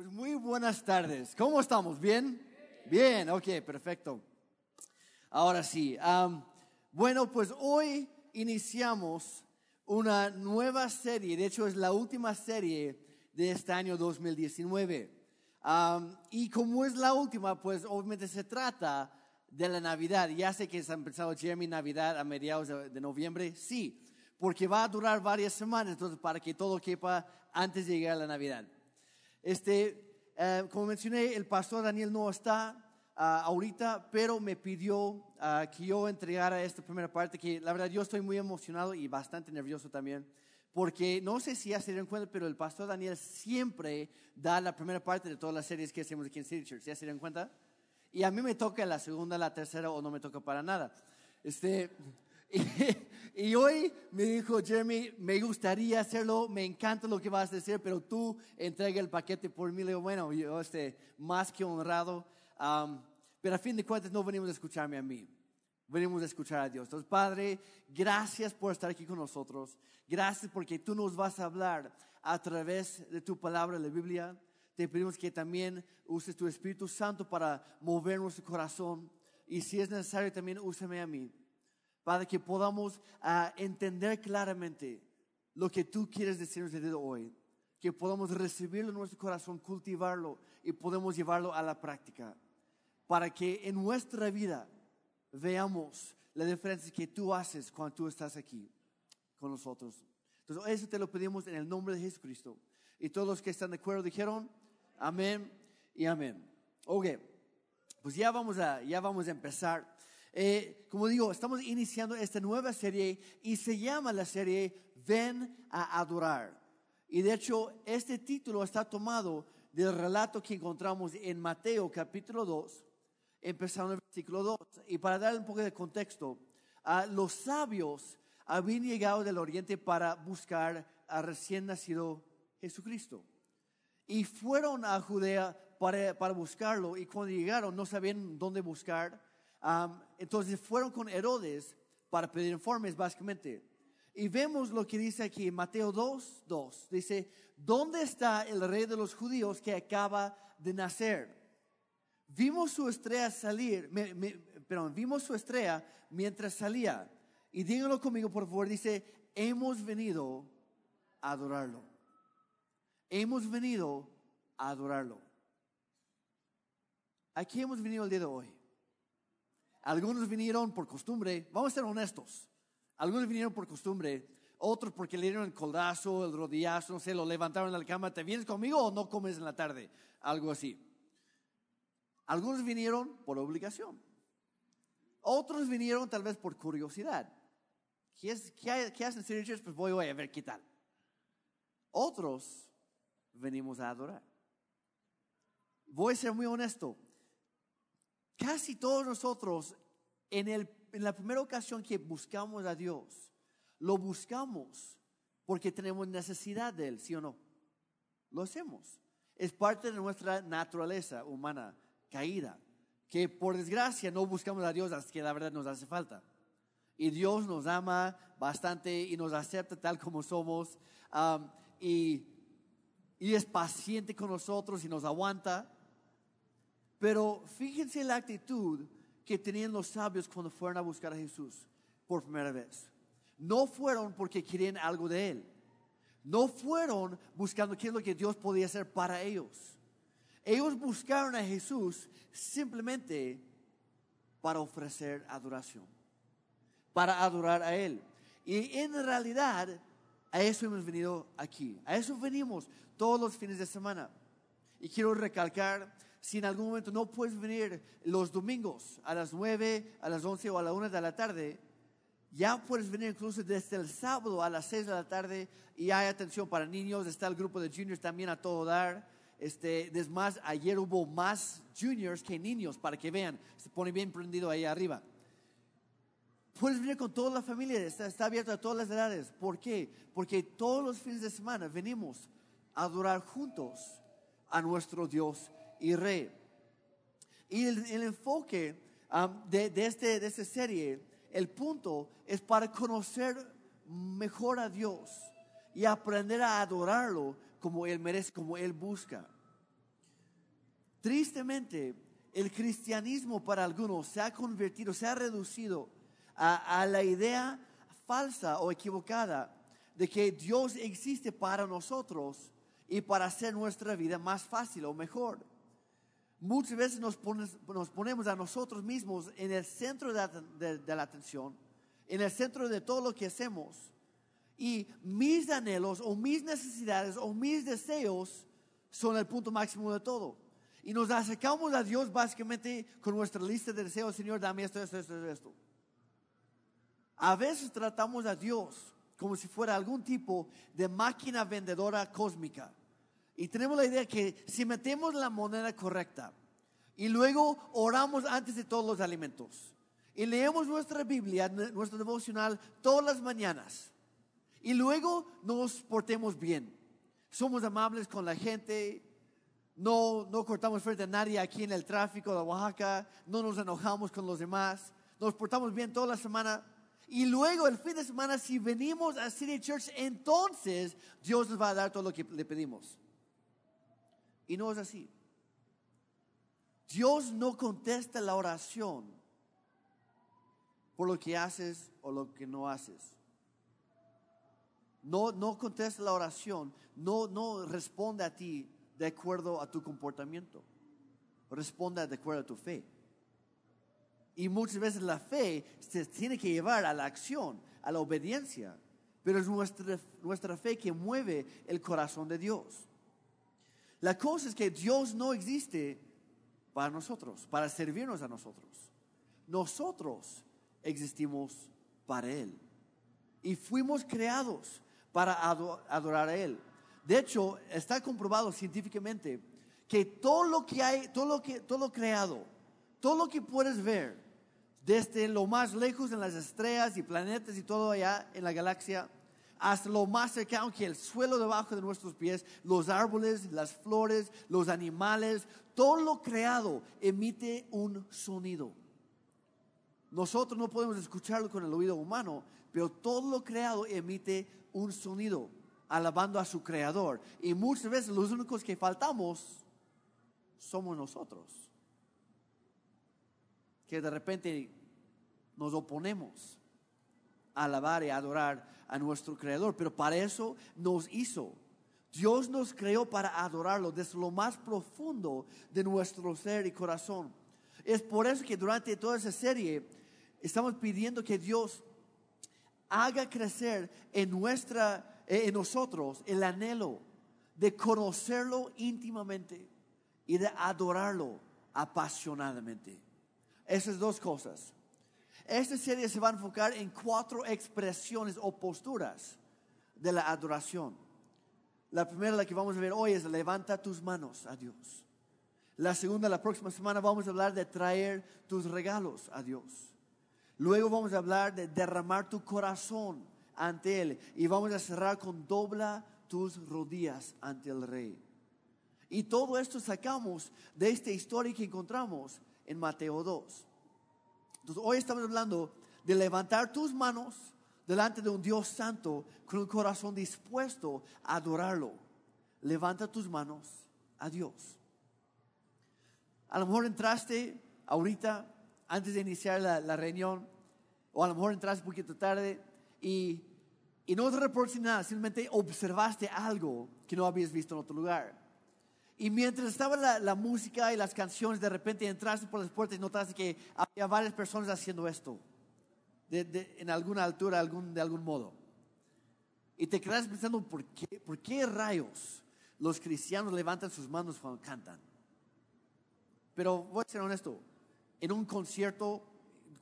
Pues muy buenas tardes. ¿Cómo estamos? ¿Bien? Bien, ok, perfecto. Ahora sí. bueno, pues hoy iniciamos una nueva serie. De hecho, es la última serie de este año 2019. y como es la última, pues obviamente se trata de la Navidad. Ya sé que se ha empezado Jeremy Navidad a mediados de noviembre. Sí, porque va a durar varias semanas, entonces para que todo quepa antes de llegar a la Navidad. Este, eh, como mencioné, el pastor Daniel no está ah, ahorita, pero me pidió ah, que yo entregara esta primera parte, que la verdad yo estoy muy emocionado y bastante nervioso también, porque no sé si ya se dieron cuenta, pero el pastor Daniel siempre da la primera parte de todas las series que hacemos aquí en City Church, ¿ya se dieron cuenta? Y a mí me toca la segunda, la tercera o no me toca para nada. Este, Y, hoy me dijo Jeremy, me gustaría hacerlo, me encanta lo que vas a decir, pero tú entrega el paquete por mí. Le digo, bueno, yo estoy más que honrado. pero a fin de cuentas no venimos a escucharme a mí. Venimos a escuchar a Dios. Entonces, Padre, gracias por estar aquí con nosotros. Gracias porque tú nos vas a hablar a través de tu palabra, la Biblia. Te pedimos que también uses tu Espíritu Santo para mover nuestro corazón. Y si es necesario, también úsame a mí para que podamos ah, entender claramente lo que tú quieres decirnos de hoy, que podamos recibirlo en nuestro corazón, cultivarlo y podemos llevarlo a la práctica, para que en nuestra vida veamos la diferencia que tú haces cuando tú estás aquí con nosotros. Entonces, eso te lo pedimos en el nombre de Jesucristo. Y todos los que están de acuerdo dijeron, amén y amén. Ok, pues ya vamos a, ya vamos a empezar. Eh, como digo, estamos iniciando esta nueva serie y se llama la serie Ven a adorar. Y de hecho, este título está tomado del relato que encontramos en Mateo capítulo 2, empezando en el versículo 2. Y para dar un poco de contexto, los sabios habían llegado del oriente para buscar a recién nacido Jesucristo. Y fueron a Judea para, para buscarlo y cuando llegaron no sabían dónde buscar entonces fueron con Herodes para pedir informes, básicamente. Y vemos lo que dice aquí Mateo 2, 2. Dice, ¿dónde está el rey de los judíos que acaba de nacer? Vimos su estrella salir, perdón, vimos su estrella mientras salía. Y díganlo conmigo, por favor, dice, hemos venido a adorarlo. Hemos venido a adorarlo. Aquí hemos venido el día de hoy. Algunos vinieron por costumbre, vamos a ser honestos. Algunos vinieron por costumbre, otros porque le dieron el codazo, el rodillazo, no sé, lo levantaron de la cama, ¿te vienes conmigo o no comes en la tarde? Algo así. Algunos vinieron por obligación. Otros vinieron tal vez por curiosidad. ¿Qué, hacen Church? Pues voy, voy a ver qué tal. Otros venimos a adorar. Voy a ser muy honesto. Casi todos nosotros, en, la primera ocasión que buscamos a Dios, lo buscamos porque tenemos necesidad de Él, ¿sí o no? Lo hacemos. Es parte de nuestra naturaleza humana caída, que por desgracia no buscamos a Dios hasta que la verdad nos hace falta. Y Dios nos ama bastante y nos acepta tal como somos um, y es paciente con nosotros y nos aguanta. Pero fíjense la actitud que tenían los sabios cuando fueron a buscar a Jesús por primera vez. No fueron porque querían algo de Él. No fueron buscando qué es lo que Dios podía hacer para ellos. Ellos buscaron a Jesús simplemente para ofrecer adoración, para adorar a Él. Y en realidad, a eso hemos venido aquí. A eso venimos todos los fines de semana. Y quiero recalcar si en algún momento no puedes venir los domingos a las 9, a las 11 o a la 1 de la tarde, ya puedes venir incluso desde el sábado a las 6 de la tarde y hay atención para niños, está el grupo de juniors también a todo dar. Este, es más, ayer hubo más juniors que niños para que vean, se pone bien prendido ahí arriba. Puedes venir con toda la familia, está, está abierto a todas las edades. ¿Por qué? Porque todos los fines de semana venimos a adorar juntos a nuestro Dios y rey. Y el, enfoque um, de, este, de esta serie, el punto es para conocer mejor a Dios y aprender a adorarlo como Él merece, como Él busca. Tristemente, el cristianismo para algunos se ha convertido, se ha reducido a, a la idea falsa o equivocada de que Dios existe para nosotros y para hacer nuestra vida más fácil o mejor. Muchas veces nos, ponemos a nosotros mismos en el centro de, la atención, en el centro de todo lo que hacemos. Y mis anhelos o mis necesidades o mis deseos son el punto máximo de todo. Y nos acercamos a Dios básicamente con nuestra lista de deseos, Señor, dame esto, esto, esto, esto. A veces tratamos a Dios como si fuera algún tipo de máquina vendedora cósmica. Y tenemos la idea que si metemos la moneda correcta y luego oramos antes de todos los alimentos y leemos nuestra Biblia, nuestro devocional todas las mañanas y luego nos portemos bien, somos amables con la gente, no, no cortamos frente a nadie aquí en el tráfico de Oaxaca, no nos enojamos con los demás, nos portamos bien toda la semana y luego el fin de semana, si venimos a City Church, entonces Dios nos va a dar todo lo que le pedimos. Y no es así. Dios no contesta la oración por lo que haces o lo que no haces. No, no contesta la oración, no, no responde a ti de acuerdo a tu comportamiento. Responde de acuerdo a tu fe. Y muchas veces la fe se tiene que llevar a la acción, a la obediencia. Pero es nuestra, nuestra fe que mueve el corazón de Dios. La cosa es que Dios no existe para nosotros, para servirnos a nosotros. Nosotros existimos para Él. Y fuimos creados para adorar a Él. De hecho, está comprobado científicamente que todo lo que hay, todo lo que todo lo creado, todo lo que puedes ver, desde lo más lejos en las estrellas y planetas y todo allá en la galaxia, hasta lo más cercano que el suelo debajo de nuestros pies, los árboles, las flores, los animales, todo lo creado emite un sonido. Nosotros no podemos escucharlo con el oído humano, pero todo lo creado emite un sonido, alabando a su creador. Y muchas veces los únicos que faltamos somos nosotros que de repente nos oponemos alabar y adorar a nuestro Creador. Pero para eso nos hizo. Dios nos creó para adorarlo desde lo más profundo de nuestro ser y corazón. Es por eso que durante toda esa serie estamos pidiendo que Dios haga crecer en nuestra en nosotros el anhelo de conocerlo íntimamente y de adorarlo apasionadamente. Esas dos cosas. Esta serie se va a enfocar en cuatro expresiones o posturas de la adoración. La primera, la que vamos a ver hoy, es levanta tus manos a Dios. La segunda, la próxima semana, vamos a hablar de traer tus regalos a Dios. Luego vamos a hablar de derramar tu corazón ante Él. Y vamos a cerrar con dobla tus rodillas ante el Rey. Y todo esto sacamos de esta historia que encontramos en Mateo 2. Entonces, hoy estamos hablando de levantar tus manos delante de un Dios santo con un corazón dispuesto a adorarlo. Levanta tus manos a Dios. A lo mejor entraste ahorita, antes de iniciar la, reunión, o a lo mejor entraste un poquito tarde y, no te reportaste nada, simplemente observaste algo que no habías visto en otro lugar. Y mientras estaba la, música y las canciones, de repente entraste por las puertas y notaste que había varias personas haciendo esto, en alguna altura, algún, de algún modo. Y te quedas pensando, ¿por qué, ¿por qué rayos los cristianos levantan sus manos cuando cantan? Pero voy a ser honesto, en un concierto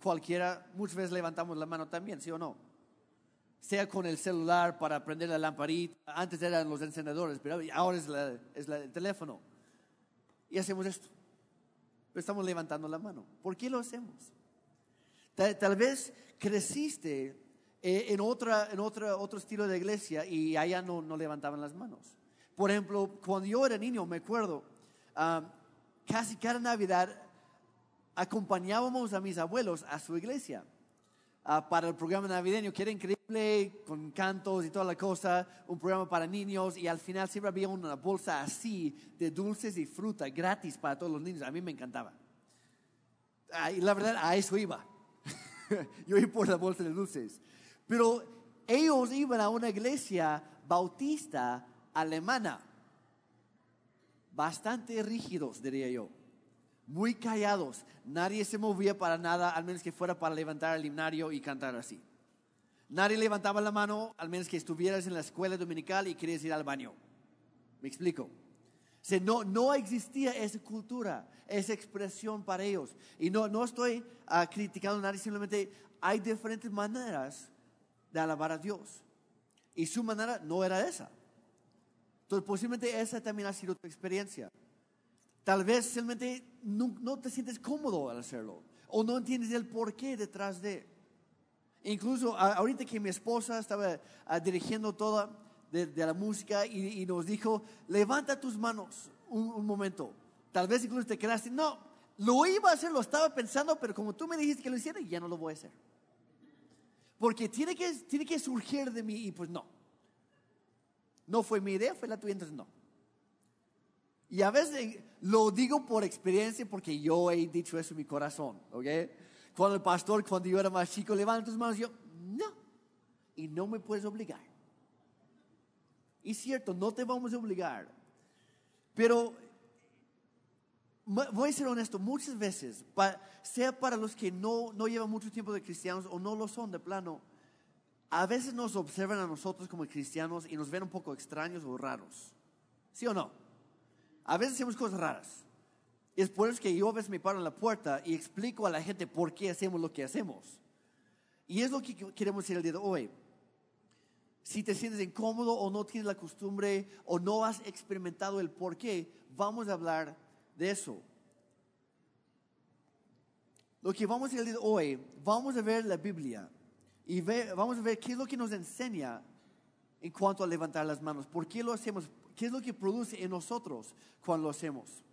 cualquiera, muchas veces levantamos la mano también, ¿sí o no? Sea con el celular para prender la lamparita. Antes eran los encendedores, pero ahora es, el teléfono. Y hacemos esto. Pero estamos levantando la mano. ¿Por qué lo hacemos? Tal, vez creciste eh, en, otra, en otra, otro estilo de iglesia y allá no, no levantaban las manos. Por ejemplo, cuando yo era niño, me acuerdo, ah, casi cada Navidad acompañábamos a mis abuelos a su iglesia ah, para el programa navideño, que era increíble play con cantos y toda la cosa, un programa para niños y al final siempre había una bolsa así de dulces y fruta gratis para todos los niños. A mí me encantaba. Y la verdad, a eso iba. Yo iba por la bolsa de dulces. Pero ellos iban a una iglesia bautista alemana. Bastante rígidos, diría yo. Muy callados. Nadie se movía para nada, al menos que fuera para levantar el himnario y cantar así. Nadie levantaba la mano, al menos que estuvieras en la escuela dominical y querías ir al baño. ¿Me explico? no, no existía esa cultura, esa expresión para ellos. Y no, no estoy ah, criticando a nadie, simplemente hay diferentes maneras de alabar a Dios. Y su manera no era esa. Entonces, posiblemente esa también ha sido tu experiencia. Tal vez simplemente no, no te sientes cómodo al hacerlo. O no entiendes el porqué detrás de. Incluso ahorita que mi esposa estaba ah, dirigiendo toda de, la música y, nos dijo, levanta tus manos un, momento. Tal vez incluso te quedaste, no, lo iba a hacer, lo estaba pensando, pero como tú me dijiste que lo hiciera, ya no lo voy a hacer. Porque tiene que, tiene que surgir de mí y pues no. No fue mi idea, fue la tuya, entonces no. Y a veces lo digo por experiencia porque yo he dicho eso en mi corazón, ¿ok? Cuando el pastor, cuando yo era más chico, levanta tus manos, yo, no. Y no me puedes obligar. Y cierto, no te vamos a obligar. Pero voy a ser honesto, muchas veces, sea para los que no, no llevan mucho tiempo de cristianos o no lo son de plano, a veces nos observan a nosotros como cristianos y nos ven un poco extraños o raros. ¿Sí o no? A veces hacemos cosas raras. Es por eso que yo a veces me paro en la puerta y explico a la gente por qué hacemos lo que hacemos. Y es lo que queremos decir el día de hoy. Si te sientes incómodo o no tienes la costumbre o no has experimentado el por qué, vamos a hablar de eso. Lo que vamos a hacer hoy, vamos a ver la Biblia y vamos a ver qué es lo que nos enseña en cuanto a levantar las manos. ¿Por qué lo hacemos? ¿Qué es lo que produce en nosotros cuando lo hacemos?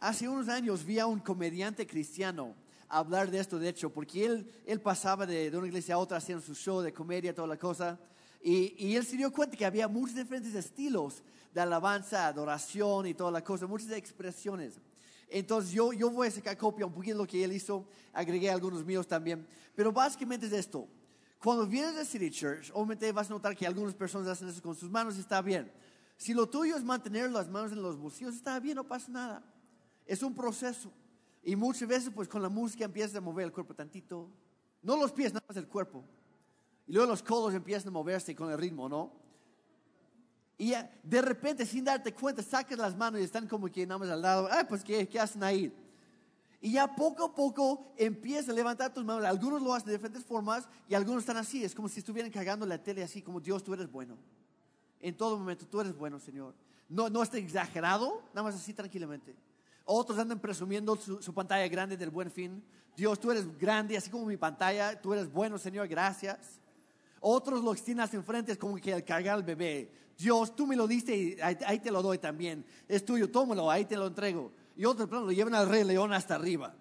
Hace unos años vi a un comediante cristiano hablar de esto, de hecho, porque él, él pasaba de, una iglesia a otra haciendo su show de comedia, toda la cosa. Y, y, él se dio cuenta que había muchos diferentes estilos de alabanza, adoración y toda la cosa, muchas expresiones. Entonces yo, yo voy a sacar copia un poquito de lo que él hizo, agregué algunos míos también. Pero básicamente es esto. Cuando vienes a City Church, obviamente vas a notar que algunas personas hacen eso con sus manos está bien. Si lo tuyo es mantener las manos en los bolsillos, está bien, no pasa nada. Es un proceso. Y muchas veces, pues con la música empiezas a mover el cuerpo tantito. No los pies, nada más el cuerpo. Y luego los codos empiezan a moverse con el ritmo, ¿no? Y de repente, sin darte cuenta, sacas las manos y están como que nada más al lado. Ah, pues, ¿qué, qué hacen ahí? Y ya poco a poco empieza a levantar tus manos. Algunos lo hacen de diferentes formas y algunos están así. Es como si estuvieran cargando la tele así, como Dios, tú eres bueno. En todo momento, tú eres bueno, Señor. No, no está exagerado, nada más así tranquilamente. Otros andan presumiendo su, pantalla grande del buen fin. Dios, tú eres grande, así como mi pantalla. Tú eres bueno, Señor, gracias. Otros lo extienden hacia enfrente, es como que al cargar al bebé. Dios, tú me lo diste y ahí, te lo doy también. Es tuyo, tómalo, ahí te lo entrego. Y otros, plano, lo llevan al rey león hasta arriba.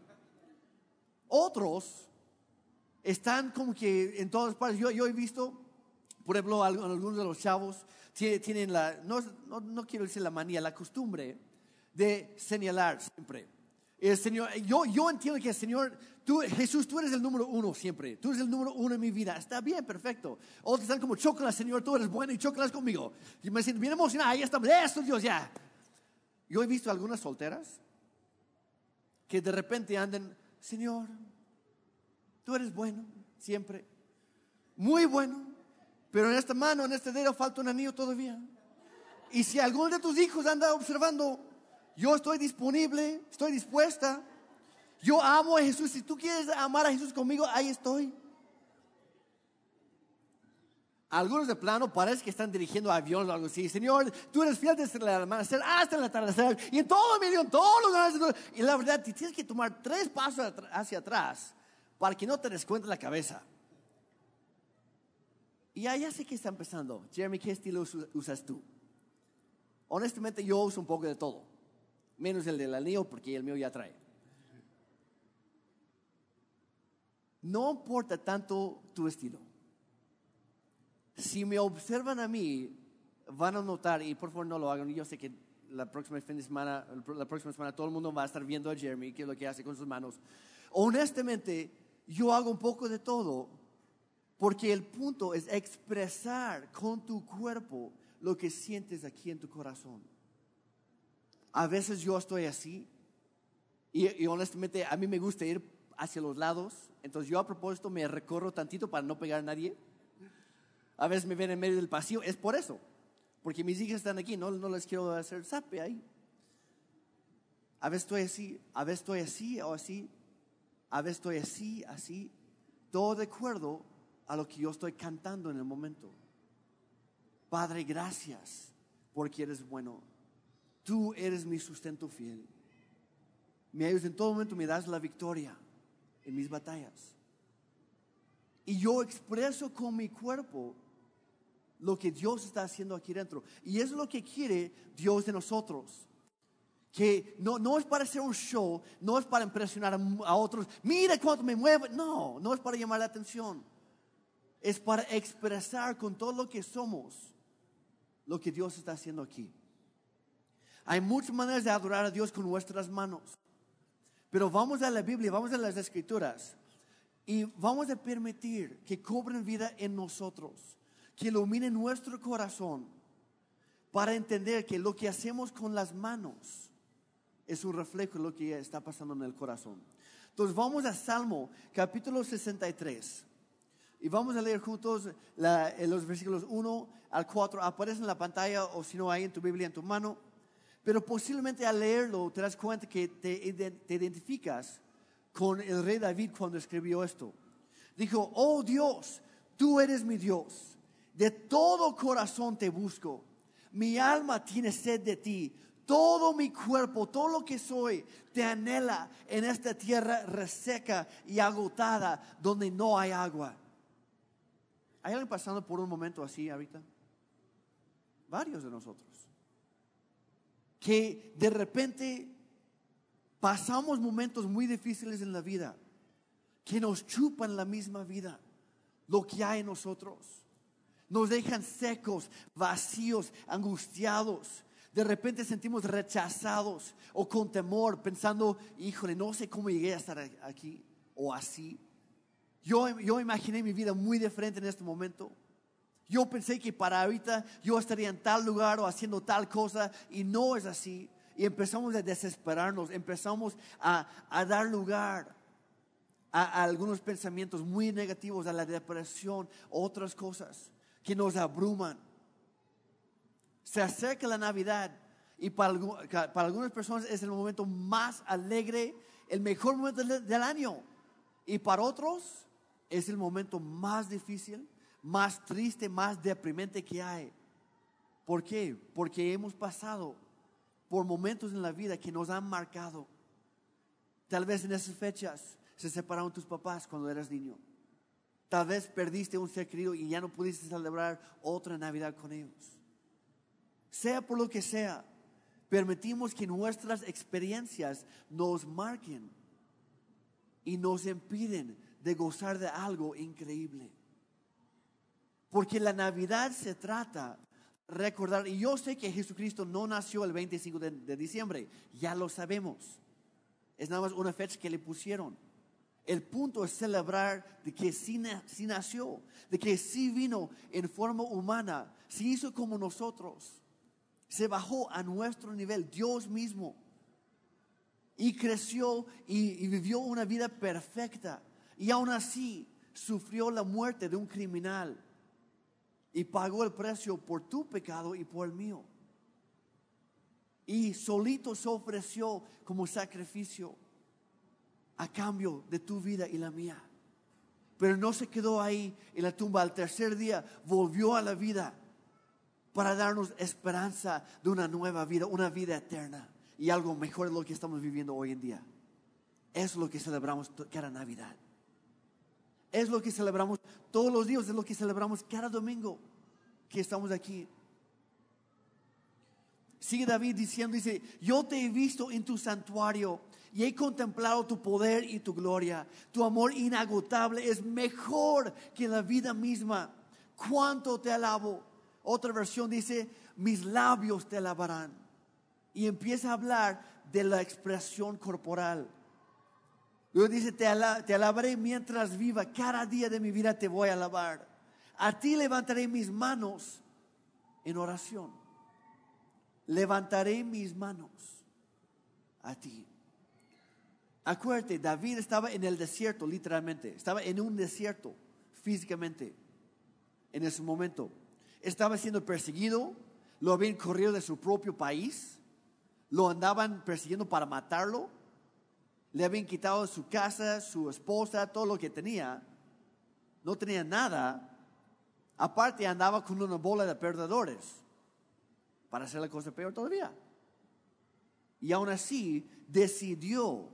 Otros están como que en todas partes. Yo, yo he visto, por ejemplo, algunos de los chavos tienen la, no, no, no quiero decir la manía, la costumbre de señalar siempre. El Señor, yo, yo entiendo que el Señor, tú, Jesús, tú eres el número uno siempre. Tú eres el número uno en mi vida. Está bien, perfecto. Otros están como, chócalas, Señor, tú eres bueno y chócalas conmigo. Y me siento bien emocionado. Ahí estamos. Eso, Dios, ya. Yo he visto algunas solteras que de repente andan, Señor, tú eres bueno siempre. Muy bueno. Pero en esta mano, en este dedo, falta un anillo todavía. Y si alguno de tus hijos anda observando yo estoy disponible, estoy dispuesta. Yo amo a Jesús. Si tú quieres amar a Jesús conmigo, ahí estoy. Algunos de plano parece que están dirigiendo aviones o algo así. Señor, tú eres fiel desde el amanecer hasta el atardecer y en todo medio, en todos los lugares. Y la verdad, tienes que tomar tres pasos hacia atrás para que no te descuentes la cabeza. Y ya, sé que está empezando. Jeremy, ¿qué estilo usas tú? Honestamente, yo uso un poco de todo menos el del anillo porque el mío ya trae. No importa tanto tu estilo. si me observan a mí, van a notar, y por favor no lo hagan, yo sé que la próxima fin de semana, la próxima semana todo el mundo va a estar viendo a Jeremy, qué es lo que hace con sus manos. Honestamente, yo hago un poco de todo, porque el punto es expresar con tu cuerpo lo que sientes aquí en tu corazón. A veces yo estoy así, y, honestamente a mí me gusta ir hacia los lados, entonces yo a propósito me recorro tantito para no pegar a nadie. A veces me ven en medio del pasillo, es por eso porque mis hijas están aquí, no, no les quiero hacer sape ahí. A veces estoy así, a veces estoy así o así, a veces estoy así, así, todo de acuerdo a lo que yo estoy cantando en el momento. Padre, gracias porque eres bueno. Tú eres mi sustento fiel. Me ayudas en todo momento, me das la victoria en mis batallas. Y yo expreso con mi cuerpo lo que Dios está haciendo aquí dentro. Y es lo que quiere Dios de nosotros. Que no, no es para hacer un show, no es para impresionar a, otros. Mira cuánto me mueve. No, no es para llamar la atención. Es para expresar con todo lo que somos lo que Dios está haciendo aquí. Hay muchas maneras de adorar a Dios con nuestras manos. Pero vamos a la Biblia, vamos a las Escrituras y vamos a permitir que cobren vida en nosotros que ilumine nuestro corazón para entender que lo que hacemos con las manos es un reflejo de lo que está pasando en el corazón. Entonces vamos a Salmo capítulo 63 y vamos a leer juntos los versículos 1 al 4. Aparece en la pantalla o si no hay en tu Biblia en tu mano. Pero posiblemente al leerlo te das cuenta que te, te identificas con el rey David cuando escribió esto. Dijo, oh Dios, tú eres mi Dios de todo corazón te busco. Mi alma tiene sed de ti. Todo mi cuerpo, todo lo que soy, te anhela en esta tierra reseca y agotada donde no hay agua. ¿Hay alguien pasando por un momento así ahorita? Varios de nosotros. Que de repente pasamos momentos muy difíciles en la vida, que nos chupan la misma vida, lo que hay en nosotros nos dejan secos, vacíos, angustiados. De repente sentimos rechazados o con temor, pensando, híjole, no sé cómo llegué a estar aquí o así. Yo, yo imaginé mi vida muy diferente en este momento. Yo pensé que para ahorita yo estaría en tal lugar o haciendo tal cosa y no es así. Y empezamos a desesperarnos, empezamos a, a dar lugar a, a, algunos pensamientos muy negativos, a la depresión, otras cosas que nos abruman. Se acerca la Navidad y para, algunas personas es el momento más alegre, el mejor momento del año. Y para otros es el momento más difícil, más triste, más deprimente que hay. ¿Por qué? Porque hemos pasado por momentos en la vida que nos han marcado. Tal vez en esas fechas se separaron tus papás cuando eras niño. Tal vez perdiste un ser querido y ya no pudiste celebrar otra Navidad con ellos. Sea por lo que sea, permitimos que nuestras experiencias nos marquen y nos impiden de gozar de algo increíble. Porque la Navidad se trata recordar, y yo sé que Jesucristo no nació el 25 de, de diciembre, ya lo sabemos. Es nada más una fecha que le pusieron. El punto es celebrar de que sí, nació, de que sí vino en forma humana, se hizo como nosotros, se bajó a nuestro nivel, Dios mismo, y creció y, y vivió una vida perfecta, y aún así sufrió la muerte de un criminal y pagó el precio por tu pecado y por el mío. Y solito se ofreció como sacrificio a cambio de tu vida y la mía. Pero no se quedó ahí en la tumba. Al tercer día volvió a la vida para darnos esperanza de una nueva vida, una vida eterna y algo mejor de lo que estamos viviendo hoy en día. Es lo que celebramos cada Navidad. Es lo que celebramos todos los días, es lo que celebramos cada domingo que estamos aquí. Sigue David diciendo, dice, yo te he visto en tu santuario y he contemplado tu poder y tu gloria. Tu amor inagotable es mejor que la vida misma. cuánto te alabo. Otra versión dice, mis labios te alabarán. Y empieza a hablar de la expresión corporal. Luego dice, te, te alabaré mientras viva, cada día de mi vida te voy a alabar. A ti levantaré mis manos en oración. Levantaré mis manos a ti. Acuérdate, David estaba en el desierto, literalmente. Estaba en un desierto, físicamente, en ese momento. Estaba siendo perseguido, lo habían corrido de su propio país, lo andaban persiguiendo para matarlo, le habían quitado su casa, su esposa, todo lo que tenía. No tenía nada. Aparte andaba con una bola de perdedores para hacer la cosa peor todavía. Y aún así decidió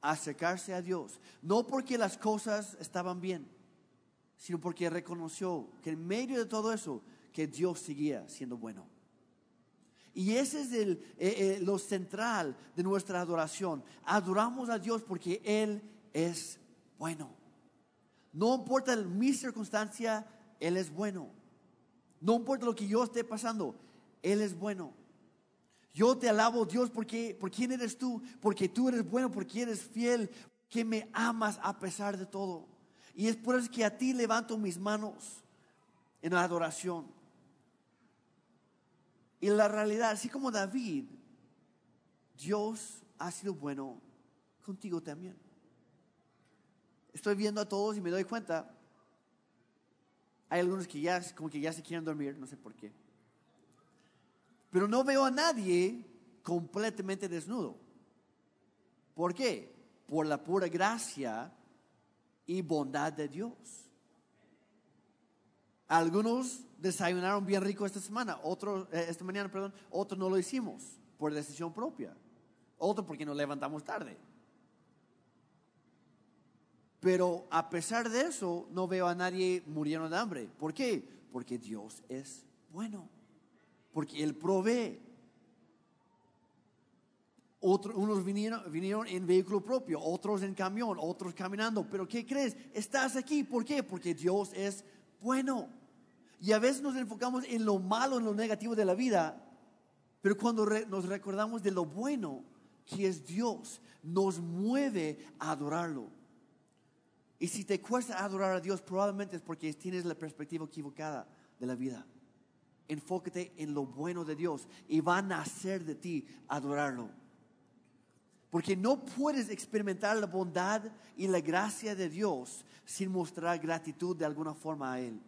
acercarse a Dios. No porque las cosas estaban bien, sino porque reconoció que en medio de todo eso, que Dios seguía siendo bueno. Y ese es el, eh, eh, lo central de nuestra adoración. Adoramos a Dios porque Él es bueno. No importa mi circunstancia, Él es bueno. No importa lo que yo esté pasando, Él es bueno. Yo te alabo, Dios, porque, por quién eres tú, porque tú eres bueno, porque eres fiel, que me amas a pesar de todo. Y es por eso que a ti levanto mis manos en adoración. Y la realidad, así como David, Dios ha sido bueno contigo también. Estoy viendo a todos y me doy cuenta, hay algunos que ya como que ya se quieren dormir, no sé por qué. Pero no veo a nadie completamente desnudo. ¿Por qué? Por la pura gracia y bondad de Dios. Algunos desayunaron bien rico esta semana, otros, eh, esta mañana, perdón, otros no lo hicimos por decisión propia, otro porque nos levantamos tarde. Pero a pesar de eso, no veo a nadie muriendo de hambre. ¿Por qué? Porque Dios es bueno porque Él provee. unos vinieron, vinieron en vehículo propio, otros en camión, otros caminando. Pero ¿qué crees? Estás aquí. ¿Por qué? Porque Dios es bueno. Y a veces nos enfocamos en lo malo, en lo negativo de la vida. Pero cuando nos recordamos de lo bueno que es Dios, nos mueve a adorarlo. Y si te cuesta adorar a Dios, probablemente es porque tienes la perspectiva equivocada de la vida enfócate en lo bueno de Dios y va a nacer de ti adorarlo. Porque no puedes experimentar la bondad y la gracia de Dios sin mostrar gratitud de alguna forma a Él.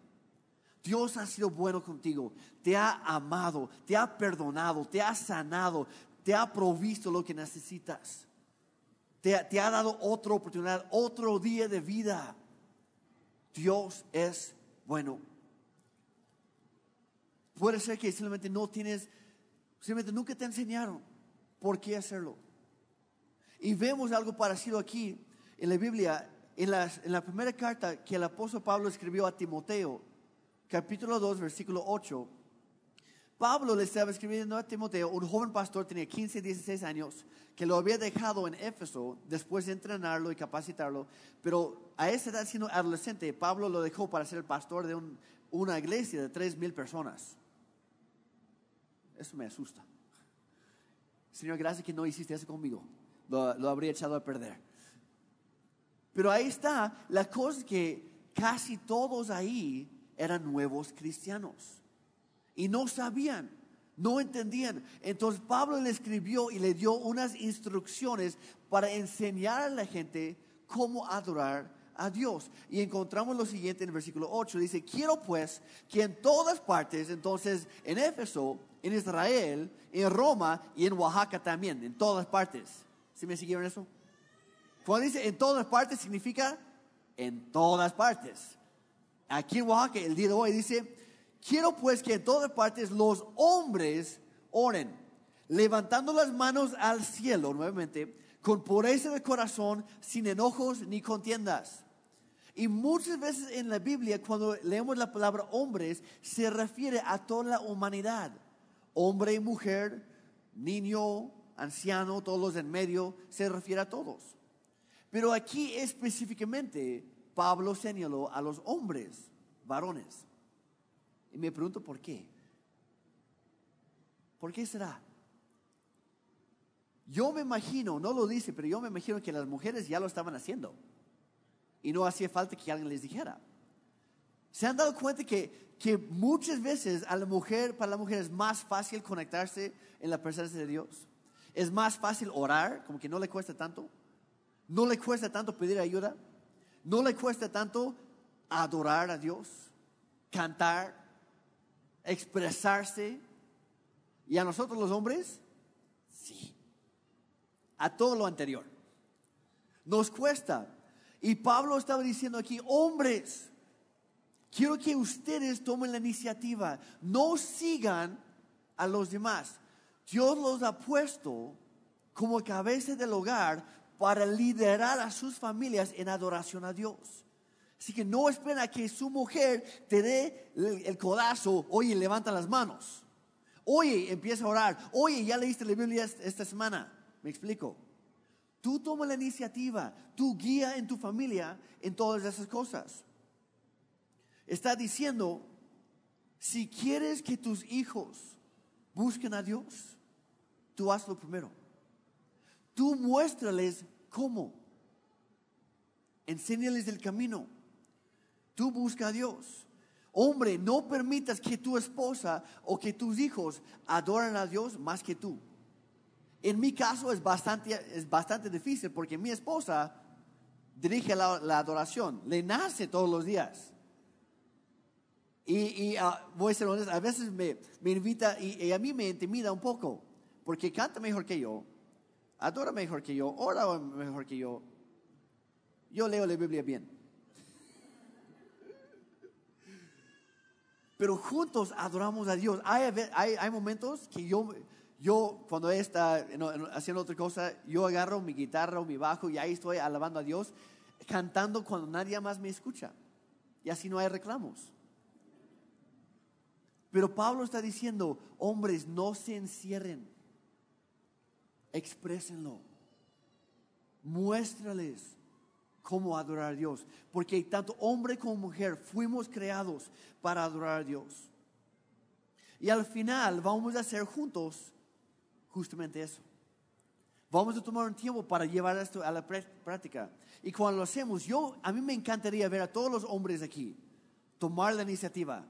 Dios ha sido bueno contigo, te ha amado, te ha perdonado, te ha sanado, te ha provisto lo que necesitas. Te, ha dado otra oportunidad, otro día de vida. Dios es bueno Puede ser que simplemente no tienes, simplemente nunca te enseñaron por qué hacerlo. Y vemos algo parecido aquí en la Biblia, en la primera carta que el apóstol Pablo escribió a Timoteo, capítulo 2, versículo 8. Pablo le estaba escribiendo a Timoteo, un joven pastor, tenía 15, 16 años, que lo había dejado en Éfeso después de entrenarlo y capacitarlo, pero a esa edad, siendo adolescente, Pablo lo dejó para ser el pastor de una iglesia de 3 mil personas. Eso me asusta. Señor, gracias que no hiciste eso conmigo. Lo, habría echado a perder. Pero ahí está, la cosa que casi todos ahí eran nuevos cristianos. Y no sabían, no entendían. Entonces Pablo le escribió y le dio unas instrucciones para enseñar a la gente cómo adorar a Dios. Y encontramos lo siguiente en el versículo 8. Dice, quiero pues que en todas partes, entonces en Éfeso, en Israel, en Roma y en Oaxaca también, en todas partes. ¿Sí me siguieron eso? Cuando dice en todas partes significa en todas partes. Aquí en Oaxaca el día de hoy dice, quiero pues que en todas partes los hombres oren, levantando las manos al cielo nuevamente, con pureza de corazón, sin enojos ni contiendas. Y muchas veces en la Biblia, cuando leemos la palabra hombres, se refiere a toda la humanidad hombre y mujer, niño, anciano, todos los en medio, se refiere a todos. Pero aquí específicamente Pablo señaló a los hombres. varones. Y me pregunto por qué. ¿Por qué será? Yo me imagino, no lo dice, pero yo me imagino que las mujeres ya lo estaban haciendo. Y no hacía falta que alguien les dijera. ¿Se han dado cuenta que, que muchas veces a la mujer, para la mujer es más fácil conectarse en la presencia de Dios? Es más fácil orar, como que no le cuesta tanto. No le cuesta tanto pedir ayuda. No le cuesta tanto adorar a Dios, cantar, expresarse. Y a nosotros los hombres, sí a todo lo anterior. Nos cuesta. Y Pablo estaba diciendo aquí, hombres, quiero que ustedes tomen la iniciativa, no sigan a los demás. Dios los ha puesto como cabeza del hogar para liderar a sus familias en adoración a Dios. Así que no esperen a que su mujer te dé el codazo, oye, levanta las manos. Oye, empieza a orar. Oye, ya leíste la Biblia esta semana. Me explico. Tú toma la iniciativa, tú guía en tu familia en todas esas cosas. Está diciendo, si quieres que tus hijos busquen a Dios, tú hazlo primero. Tú muéstrales cómo. Enséñales el camino. Tú busca a Dios. Hombre, no permitas que tu esposa o que tus hijos adoren a Dios más que tú. En mi caso es bastante, es bastante difícil porque mi esposa dirige la, adoración, le nace todos los días. Y, ah, voy a ser honesto, a veces me, invita y, a mí me intimida un poco, porque canta mejor que yo, adora mejor que yo, ora mejor que yo. Yo leo la Biblia bien. Pero juntos adoramos a Dios. Hay, hay, momentos que yo yo cuando está haciendo otra cosa, yo agarro mi guitarra o mi bajo y ahí estoy alabando a Dios, cantando cuando nadie más me escucha. Y así no hay reclamos. Pero Pablo está diciendo, hombres, no se encierren, exprésenlo, muéstrales cómo adorar a Dios, porque tanto hombre como mujer fuimos creados para adorar a Dios. Y al final vamos a hacer juntos justamente eso. Vamos a tomar un tiempo para llevar esto a la práctica. Y cuando lo hacemos, yo, a mí me encantaría ver a todos los hombres aquí tomar la iniciativa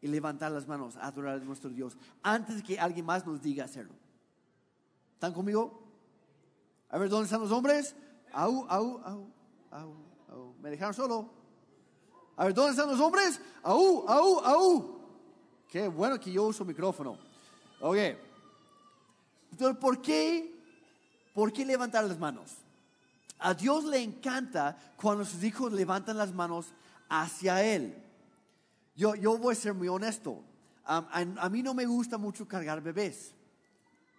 y levantar las manos a adorar a nuestro Dios antes que alguien más nos diga hacerlo. ¿Están conmigo? A ver, ¿dónde están los hombres? Au, au, au, au. ¿Me dejaron solo? A ver, ¿dónde están los hombres? Au, au, au. Qué bueno que yo uso micrófono. Ok. Entonces, ¿por qué, ¿por qué levantar las manos? A Dios le encanta cuando sus hijos levantan las manos hacia Él. Yo, yo voy a ser muy honesto. a, mí no me gusta mucho cargar bebés,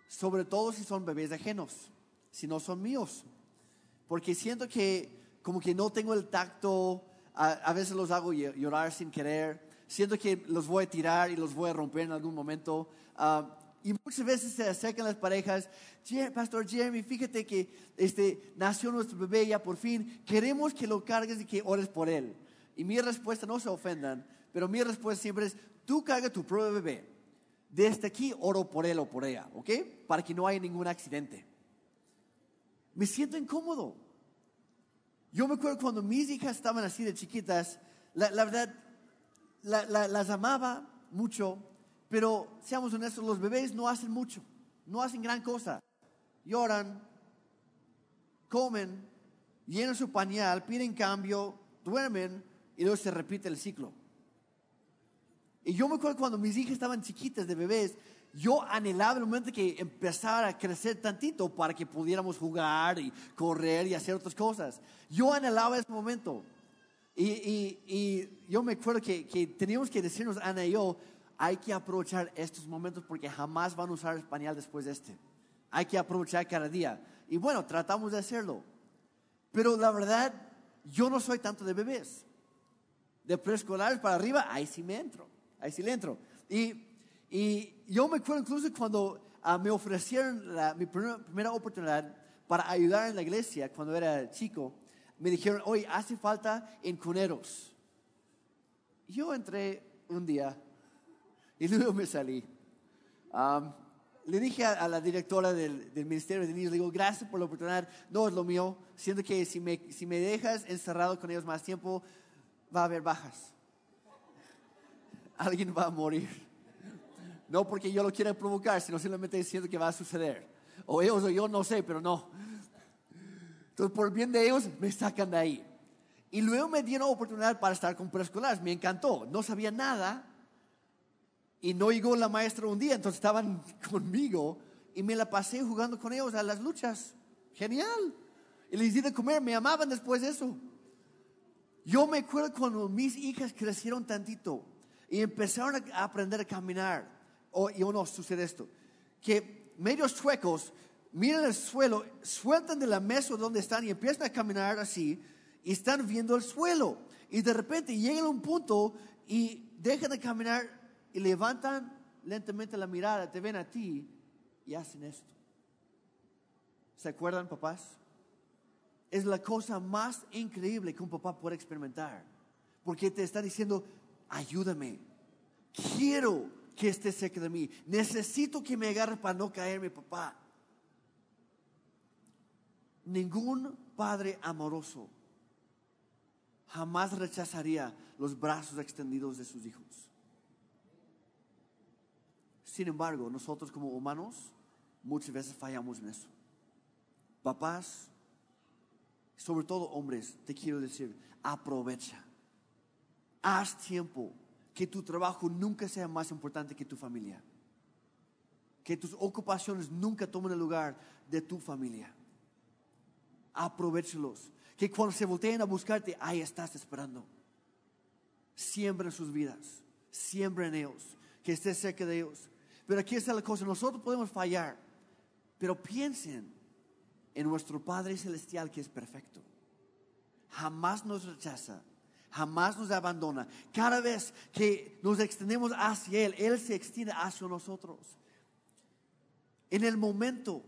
sobre todo si son bebés ajenos, si no son míos, porque siento que como que no tengo el tacto, a, veces los hago llorar sin querer, siento que los voy a tirar y los voy a romper en algún momento. Y muchas veces se acercan las parejas, Pastor Jeremy, fíjate que este, nació nuestro bebé ya por fin, queremos que lo cargues y que ores por él. Y mi respuesta, no se ofendan, pero mi respuesta siempre es, tú carga tu propio bebé. Desde aquí oro por él o por ella, ¿ok? Para que no haya ningún accidente. Me siento incómodo. Yo me acuerdo cuando mis hijas estaban así de chiquitas, la, verdad, las amaba mucho, pero seamos honestos, los bebés no hacen mucho, no hacen gran cosa. Lloran, comen, llenan su pañal, piden cambio, duermen y luego se repite el ciclo. Y yo me acuerdo cuando mis hijas estaban chiquitas de bebés, yo anhelaba el momento que empezara a crecer tantito para que pudiéramos jugar y correr y hacer otras cosas. Yo anhelaba ese momento. Y, yo me acuerdo que, que, teníamos que decirnos, Ana y yo, hay que aprovechar estos momentos porque jamás van a usar español después de este. Hay que aprovechar cada día. Y bueno, tratamos de hacerlo. Pero la verdad, yo no soy tanto de bebés. De preescolares para arriba, ahí sí me entro. Ahí sí le entro. Y, y yo me acuerdo incluso cuando ah, me ofrecieron mi primera, oportunidad para ayudar en la iglesia cuando era chico, me dijeron, hoy hace falta en cuneros yo entré un día y luego me salí. le dije a, la directora del, Ministerio de Niños, le digo, gracias por la oportunidad, no es lo mío, siento que si me, si me dejas encerrado con ellos más tiempo, va a haber bajas. Alguien va a morir. No porque yo lo quiera provocar, sino simplemente diciendo que va a suceder. O ellos o yo no sé, pero no. Entonces, por el bien de ellos, me sacan de ahí. Y luego me dieron oportunidad para estar con preescolares. Me encantó. No sabía nada. Y no llegó la maestra un día, entonces estaban conmigo y me la pasé jugando con ellos a las luchas. Genial. Y les di de comer, me amaban después de eso. Yo me acuerdo cuando mis hijas crecieron tantito y empezaron a aprender a caminar. O, y o no, sucede esto. Que medios chuecos miran el suelo, sueltan de la mesa donde están y empiezan a caminar así y están viendo el suelo. Y de repente llegan a un punto y dejan de caminar y levantan lentamente la mirada, te ven a ti y hacen esto. ¿Se acuerdan, papás? Es la cosa más increíble que un papá puede experimentar. Porque te está diciendo, ayúdame. Quiero que estés cerca de mí. Necesito que me agarre para no caerme, papá. Ningún padre amoroso jamás rechazaría los brazos extendidos de sus hijos. Sin embargo, nosotros como humanos muchas veces fallamos en eso. Papás, sobre todo hombres, te quiero decir, aprovecha. Haz tiempo que tu trabajo nunca sea más importante que tu familia. Que tus ocupaciones nunca tomen el lugar de tu familia aprovechelos. Que cuando se volteen a buscarte, ahí estás esperando. Siembra en sus vidas, siembra en ellos, que estés cerca de ellos. Pero aquí está la cosa, nosotros podemos fallar, pero piensen en nuestro Padre Celestial que es perfecto. Jamás nos rechaza, jamás nos abandona. Cada vez que nos extendemos hacia Él, Él se extiende hacia nosotros. En el momento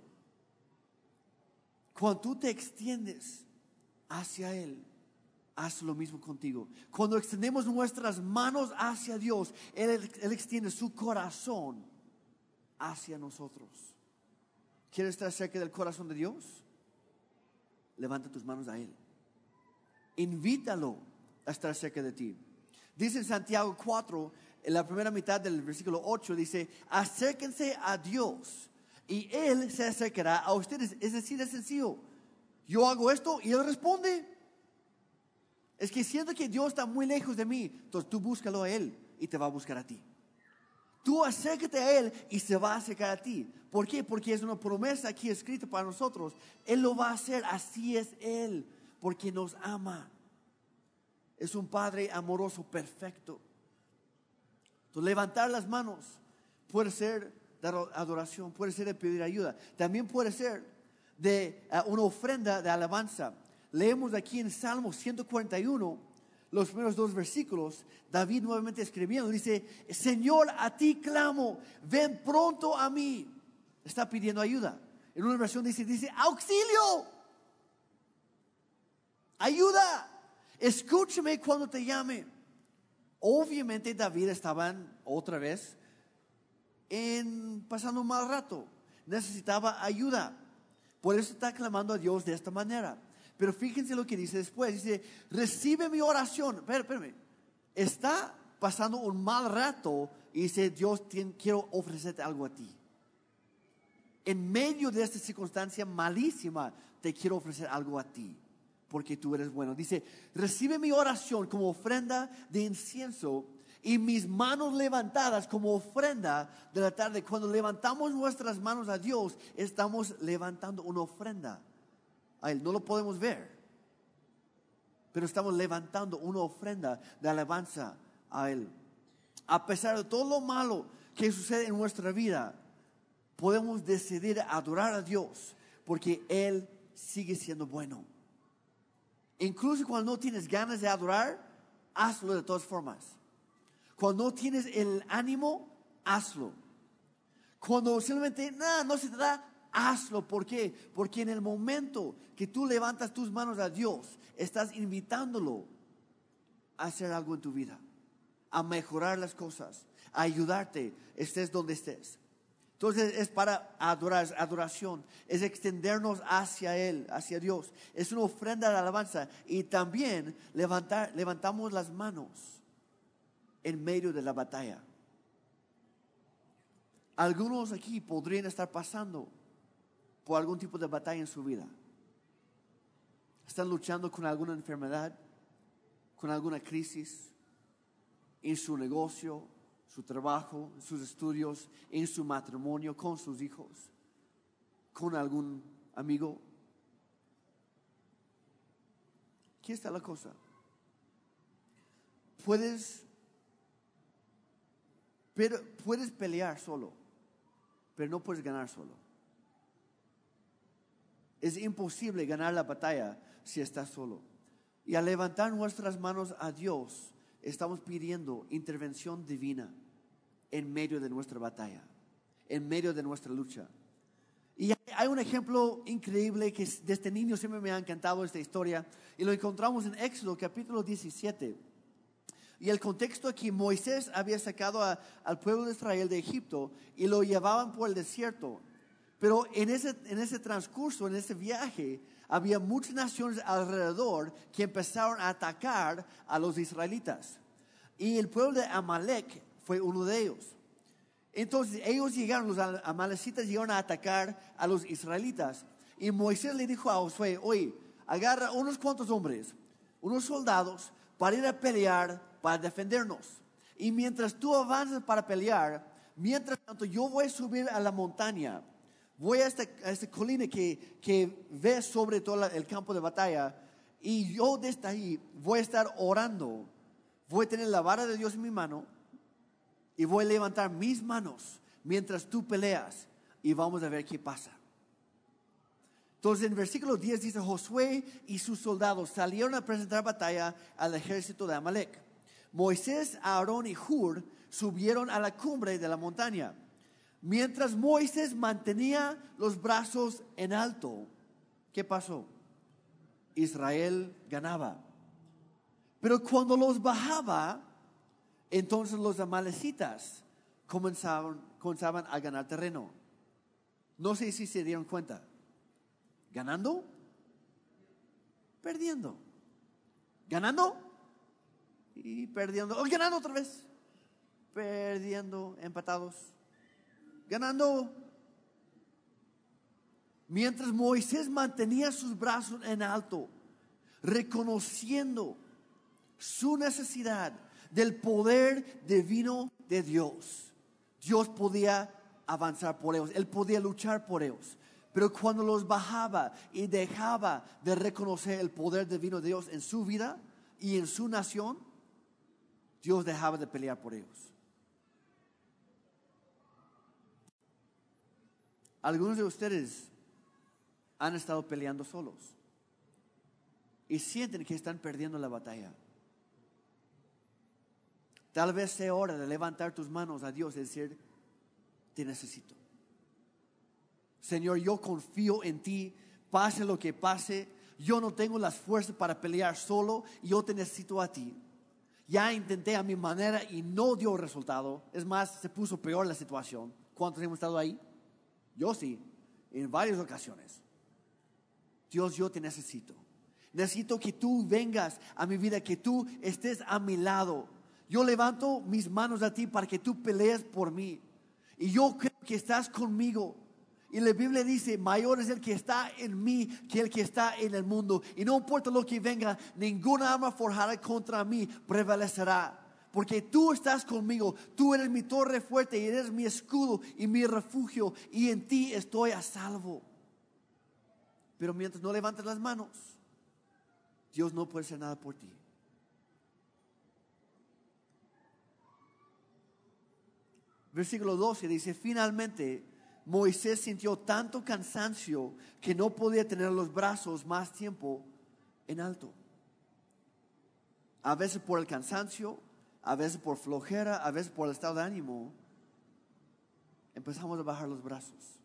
cuando tú te extiendes hacia Él, haz lo mismo contigo. Cuando extendemos nuestras manos hacia Dios, Él, extiende su corazón hacia nosotros. ¿Quieres estar cerca del corazón de Dios? Levanta tus manos a Él. Invítalo a estar cerca de ti. Dice en Santiago 4, en la primera mitad del versículo 8, dice, acérquense a Dios y Él se acercará a ustedes. Es decir, es sencillo. Yo hago esto y Él responde. Es que siento que Dios está muy lejos de mí. Entonces tú búscalo a Él y te va a buscar a ti. Tú acércate a Él y se va a acercar a ti. ¿Por qué? Porque es una promesa aquí escrita para nosotros. Él lo va a hacer, así es Él, porque nos ama. Es un Padre amoroso, perfecto. Entonces levantar las manos puede ser dar adoración, puede ser de pedir ayuda, también puede ser de eh, una ofrenda de alabanza. Leemos aquí en Salmo 141, los primeros dos versículos, David nuevamente escribiendo, dice, Señor, a ti clamo, ven pronto a mí. Está pidiendo ayuda. En una versión dice, dice, auxilio, ayuda, escúchame cuando te llame. Obviamente David estaba otra vez en pasando un mal rato. Necesitaba ayuda. Por eso está clamando a Dios de esta manera. Pero fíjense lo que dice después. Dice, recibe mi oración. Espérame. Está pasando un mal rato y dice, Dios, quiero ofrecerte algo a ti. En medio de esta circunstancia malísima, te quiero ofrecer algo a ti, porque tú eres bueno. Dice, recibe mi oración como ofrenda de incienso y mis manos levantadas como ofrenda de la tarde. Cuando levantamos nuestras manos a Dios, estamos levantando una ofrenda a Él. No lo podemos ver, pero estamos levantando una ofrenda de alabanza a Él. A pesar de todo lo malo que sucede en nuestra vida, podemos decidir adorar a Dios porque Él sigue siendo bueno. Incluso cuando no tienes ganas de adorar, hazlo de todas formas. Cuando no tienes el ánimo, hazlo. Cuando simplemente nada, no se te da, hazlo. ¿Por qué? Porque en el momento que tú levantas tus manos a Dios, estás invitándolo a hacer algo en tu vida. a mejorar las cosas, a ayudarte, estés donde estés. Entonces es para adorar, adoración, es extendernos hacia Él, hacia Dios. Es una ofrenda de alabanza y también levantar, levantamos las manos en medio de la batalla. Algunos aquí podrían estar pasando por algún tipo de batalla en su vida. Están luchando con alguna enfermedad, con alguna crisis en su negocio, su trabajo, sus estudios, en su matrimonio, con sus hijos, con algún amigo. Aquí está la cosa. Puedes, pero puedes pelear solo, pero no puedes ganar solo. Es imposible ganar la batalla si estás solo. Y al levantar nuestras manos a Dios, estamos pidiendo intervención divina en medio de nuestra batalla, en medio de nuestra lucha. Y hay un ejemplo increíble que desde este niño siempre me ha encantado esta historia y lo encontramos en Éxodo capítulo 17. Y el contexto aquí, Moisés había sacado al pueblo de Israel de Egipto y lo llevaban por el desierto. Pero en ese, en ese transcurso, en ese viaje, había muchas naciones alrededor que empezaron a atacar a los israelitas. Y el pueblo de Amalek fue uno de ellos. Entonces ellos llegaron, los amalecitas llegaron a atacar a los israelitas. Y Moisés le dijo a Josué, oye, agarra unos cuantos hombres, unos soldados, para ir a pelear, para defendernos. Y mientras tú avanzas para pelear, mientras tanto yo voy a subir a la montaña, voy a esta, a colina que, que ve sobre todo el campo de batalla, y yo desde ahí voy a estar orando, voy a tener la vara de Dios en mi mano, y voy a levantar mis manos mientras tú peleas y vamos a ver qué pasa. Entonces en versículo 10 dice, Josué y sus soldados salieron a presentar batalla al ejército de Amalek. Moisés, Aarón y Hur subieron a la cumbre de la montaña. Mientras Moisés mantenía los brazos en alto, ¿qué pasó? Israel ganaba. Pero cuando los bajaba, entonces los amalecitas comenzaban, comenzaban a ganar terreno. No sé si se dieron cuenta. ¿Ganando? Perdiendo. ¿Ganando? Y perdiendo. Ganando otra vez. Perdiendo, empatados. Ganando. Mientras Moisés mantenía sus brazos en alto, reconociendo su necesidad del poder divino de Dios. Dios podía avanzar por ellos, Él podía luchar por ellos. Pero cuando los bajaba y dejaba de reconocer el poder divino de Dios en su vida y en su nación, Dios dejaba de pelear por ellos. Algunos de ustedes han estado peleando solos y sienten que están perdiendo la batalla. Tal vez sea hora de levantar tus manos a Dios y decir, te necesito. Señor, yo confío en ti, pase lo que pase. Yo no tengo las fuerzas para pelear solo, yo te necesito a ti. Ya intenté a mi manera y no dio resultado. Es más, se puso peor la situación. ¿Cuántos hemos estado ahí? Yo sí, en varias ocasiones. Dios, yo te necesito. Necesito que tú vengas a mi vida, que tú estés a mi lado yo levanto mis manos a ti para que tú pelees por mí. Y yo creo que estás conmigo. Y la Biblia dice, mayor es el que está en mí que el que está en el mundo. Y no importa lo que venga, ninguna arma forjada contra mí prevalecerá. Porque tú estás conmigo, tú eres mi torre fuerte y eres mi escudo y mi refugio. Y en ti estoy a salvo. Pero mientras no levantes las manos, Dios no puede hacer nada por ti. Versículo 12 dice, finalmente Moisés sintió tanto cansancio que no podía tener los brazos más tiempo en alto. A veces por el cansancio, a veces por flojera, a veces por el estado de ánimo, empezamos a bajar los brazos.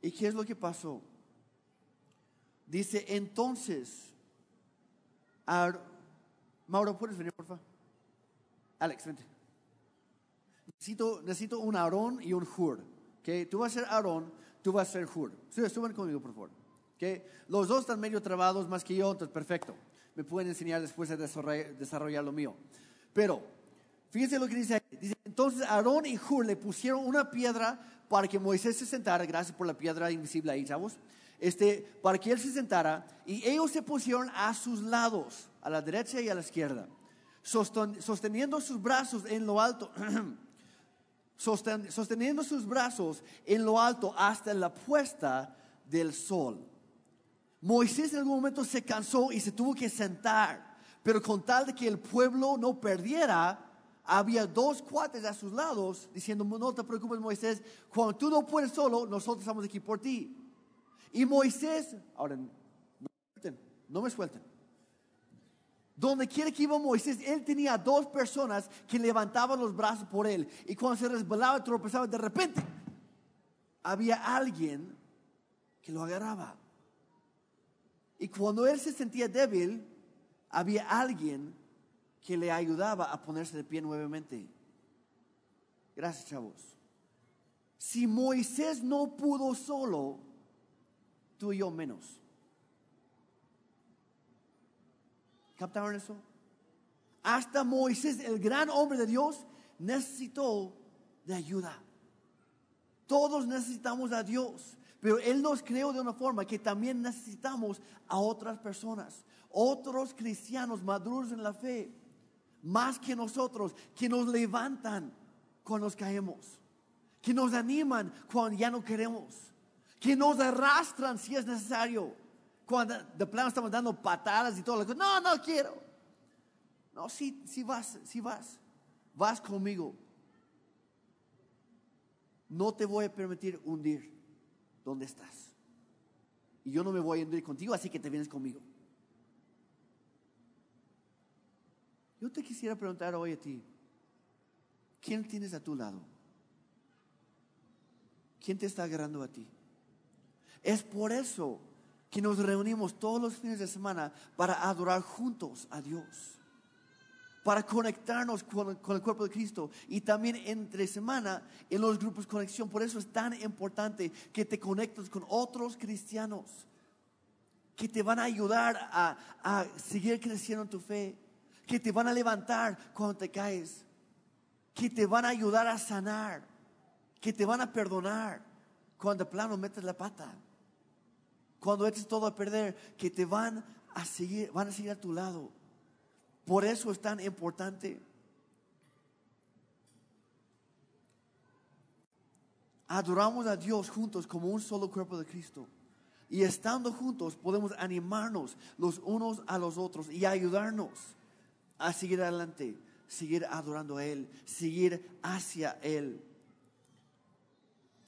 ¿Y qué es lo que pasó? Dice, entonces, Mauro, ¿puedes venir, por favor? Alex, vente. Necesito, necesito un Aarón y un Hur. ¿okay? Tú vas a ser Aarón, tú vas a ser Hur. Suban conmigo, por favor. ¿okay? Los dos están medio trabados más que yo, entonces perfecto. Me pueden enseñar después de desarrollar, lo mío. Pero, fíjense lo que dice. dice entonces Aarón y Hur le pusieron una piedra para que Moisés se sentara. Gracias por la piedra invisible ahí, chavos. Este, para que él se sentara. Y ellos se pusieron a sus lados, a la derecha y a la izquierda, sosteniendo sus brazos en lo alto. sosteniendo sus brazos en lo alto hasta la puesta del sol. Moisés en algún momento se cansó y se tuvo que sentar, pero con tal de que el pueblo no perdiera, había dos cuates a sus lados diciendo, no te preocupes Moisés, cuando tú no puedes solo, nosotros estamos aquí por ti. Y Moisés, ahora, no no me suelten. Donde quiera que iba Moisés, él tenía dos personas que levantaban los brazos por él. Y cuando se resbalaba tropezaba, de repente había alguien que lo agarraba. Y cuando él se sentía débil, había alguien que le ayudaba a ponerse de pie nuevamente. Gracias, chavos. Si Moisés no pudo solo, tú y yo menos. ¿Captaron eso? Hasta Moisés, el gran hombre de Dios, necesitó de ayuda. Todos necesitamos a Dios, pero Él nos creó de una forma que también necesitamos a otras personas, otros cristianos maduros en la fe, más que nosotros, que nos levantan cuando nos caemos, que nos animan cuando ya no queremos, que nos arrastran si es necesario cuando de plano estamos dando patadas y todo, no, no quiero. No, si, si vas, si vas, vas conmigo. No te voy a permitir hundir donde estás. Y yo no me voy a hundir contigo, así que te vienes conmigo. Yo te quisiera preguntar hoy a ti, ¿quién tienes a tu lado? ¿Quién te está agarrando a ti? Es por eso que nos reunimos todos los fines de semana para adorar juntos a Dios, para conectarnos con, el cuerpo de Cristo y también entre semana en los grupos de conexión. Por eso es tan importante que te conectes con otros cristianos que te van a ayudar a, a seguir creciendo en tu fe, que te van a levantar cuando te caes, que te van a ayudar a sanar, que te van a perdonar cuando de plano metes la pata cuando eches todo a perder, que te van a seguir, van a seguir a tu lado. Por eso es tan importante. Adoramos a Dios juntos como un solo cuerpo de Cristo. Y estando juntos podemos animarnos los unos a los otros y ayudarnos a seguir adelante, seguir adorando a Él, seguir hacia Él.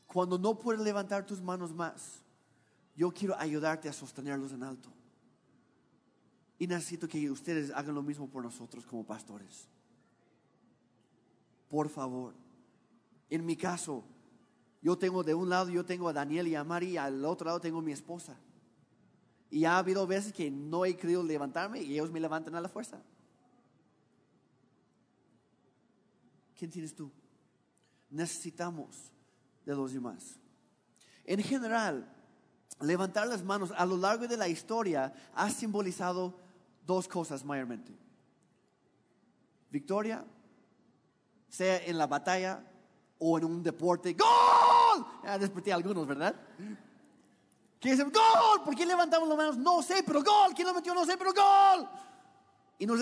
Cuando no puedes levantar tus manos más, yo quiero ayudarte a sostenerlos en alto. Y necesito que ustedes hagan lo mismo por nosotros como pastores. Por favor. En mi caso, yo tengo de un lado, yo tengo a Daniel y a Mari, y al otro lado tengo a mi esposa. Y ha habido veces que no he querido levantarme y ellos me levantan a la fuerza. ¿Quién tienes tú? Necesitamos de los demás. En general, levantar las manos a lo largo de la historia ha simbolizado dos cosas mayormente. Victoria, sea en la batalla o en un deporte. ¡Gol! Ya desperté a algunos, ¿verdad? ¿Qué dicen? ¡Gol! ¿Por qué levantamos las manos? No sé, pero gol. ¿Quién lo metió? No sé, pero gol. Y nos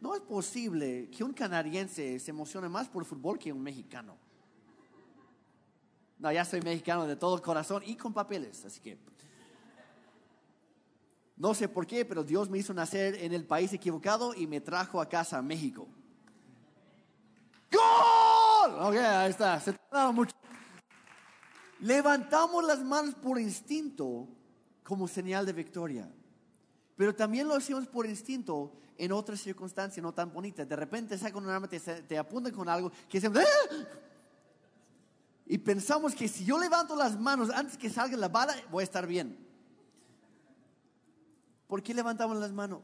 No es posible que un canadiense se emocione más por fútbol que un mexicano. No, ya soy mexicano de todo corazón y con papeles, así que... No sé por qué, pero Dios me hizo nacer en el país equivocado y me trajo a casa a México. ¡Gol! Ok, ahí está. Se mucho. Levantamos las manos por instinto como señal de victoria. Pero también lo hacemos por instinto en otras circunstancias no tan bonitas. De repente sacan un arma, te, te apuntan con algo que se... ¡Ah! Y pensamos que si yo levanto las manos antes que salga la bala, voy a estar bien. ¿Por qué levantamos las manos?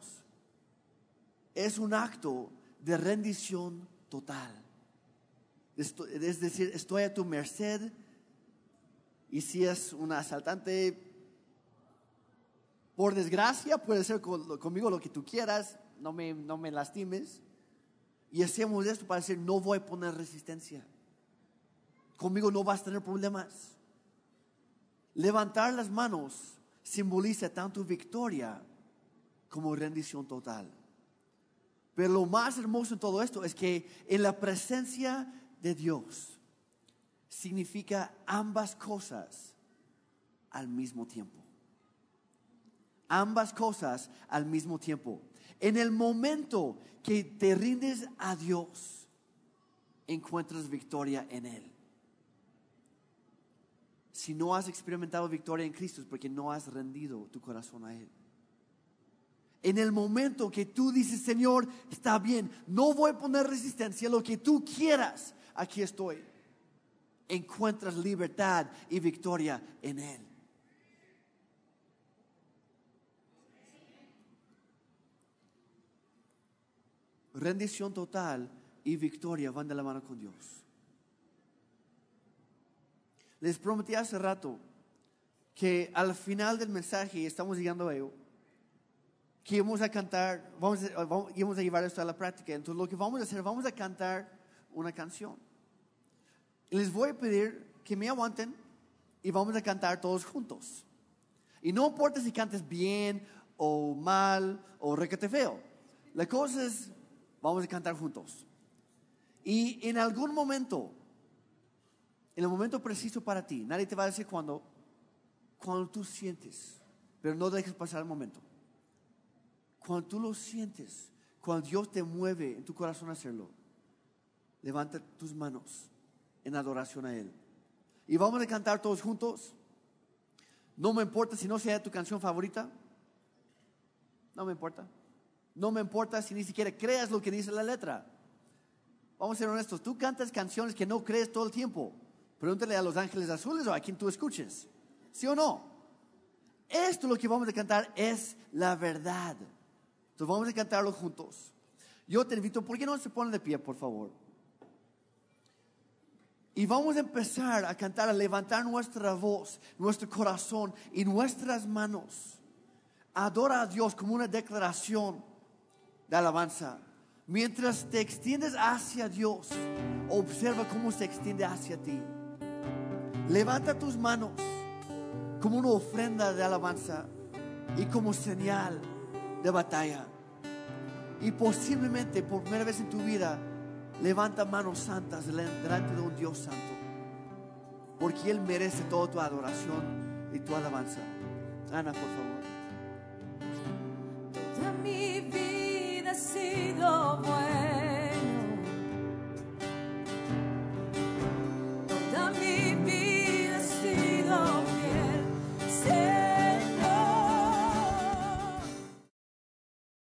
Es un acto de rendición total. Es decir, estoy a tu merced y si es un asaltante, por desgracia, puede ser conmigo lo que tú quieras, no me, no me lastimes. Y hacemos esto para decir, no voy a poner resistencia. Conmigo no vas a tener problemas. Levantar las manos simboliza tanto victoria como rendición total. Pero lo más hermoso en todo esto es que en la presencia de Dios significa ambas cosas al mismo tiempo. Ambas cosas al mismo tiempo. En el momento que te rindes a Dios, encuentras victoria en Él. Si no has experimentado victoria en Cristo es porque no has rendido tu corazón a Él. En el momento que tú dices, Señor, está bien, no voy a poner resistencia, lo que tú quieras, aquí estoy. Encuentras libertad y victoria en Él. Rendición total y victoria van de la mano con Dios. Les prometí hace rato que al final del mensaje, estamos llegando a ello, que íbamos a cantar, vamos a, vamos, a llevar esto a la práctica. Entonces lo que vamos a hacer, vamos a cantar una canción. Les voy a pedir que me aguanten y vamos a cantar todos juntos. Y no importa si cantes bien o mal o requete feo. La cosa es, vamos a cantar juntos. Y en algún momento, en el momento preciso para ti, nadie te va a decir cuando, cuando tú sientes, pero no dejes pasar el momento. Cuando tú lo sientes, cuando Dios te mueve en tu corazón a hacerlo, levanta tus manos en adoración a Él. Y vamos a cantar todos juntos. No me importa si no sea tu canción favorita. No me importa. No me importa si ni siquiera creas lo que dice la letra. Vamos a ser honestos. Tú cantas canciones que no crees todo el tiempo. Pregúntale a los ángeles azules o a quien tú escuches. ¿Sí o no? Esto lo que vamos a cantar es la verdad. Entonces vamos a cantarlo juntos. Yo te invito, ¿por qué no se ponen de pie, por favor? Y vamos a empezar a cantar, a levantar nuestra voz, nuestro corazón y nuestras manos. Adora a Dios como una declaración de alabanza. Mientras te extiendes hacia Dios, observa cómo se extiende hacia ti. Levanta tus manos como una ofrenda de alabanza y como señal de batalla. Y posiblemente por primera vez en tu vida, levanta manos santas delante de un Dios santo. Porque Él merece toda tu adoración y tu alabanza. Ana, por favor. Toda mi vida ha sido buena.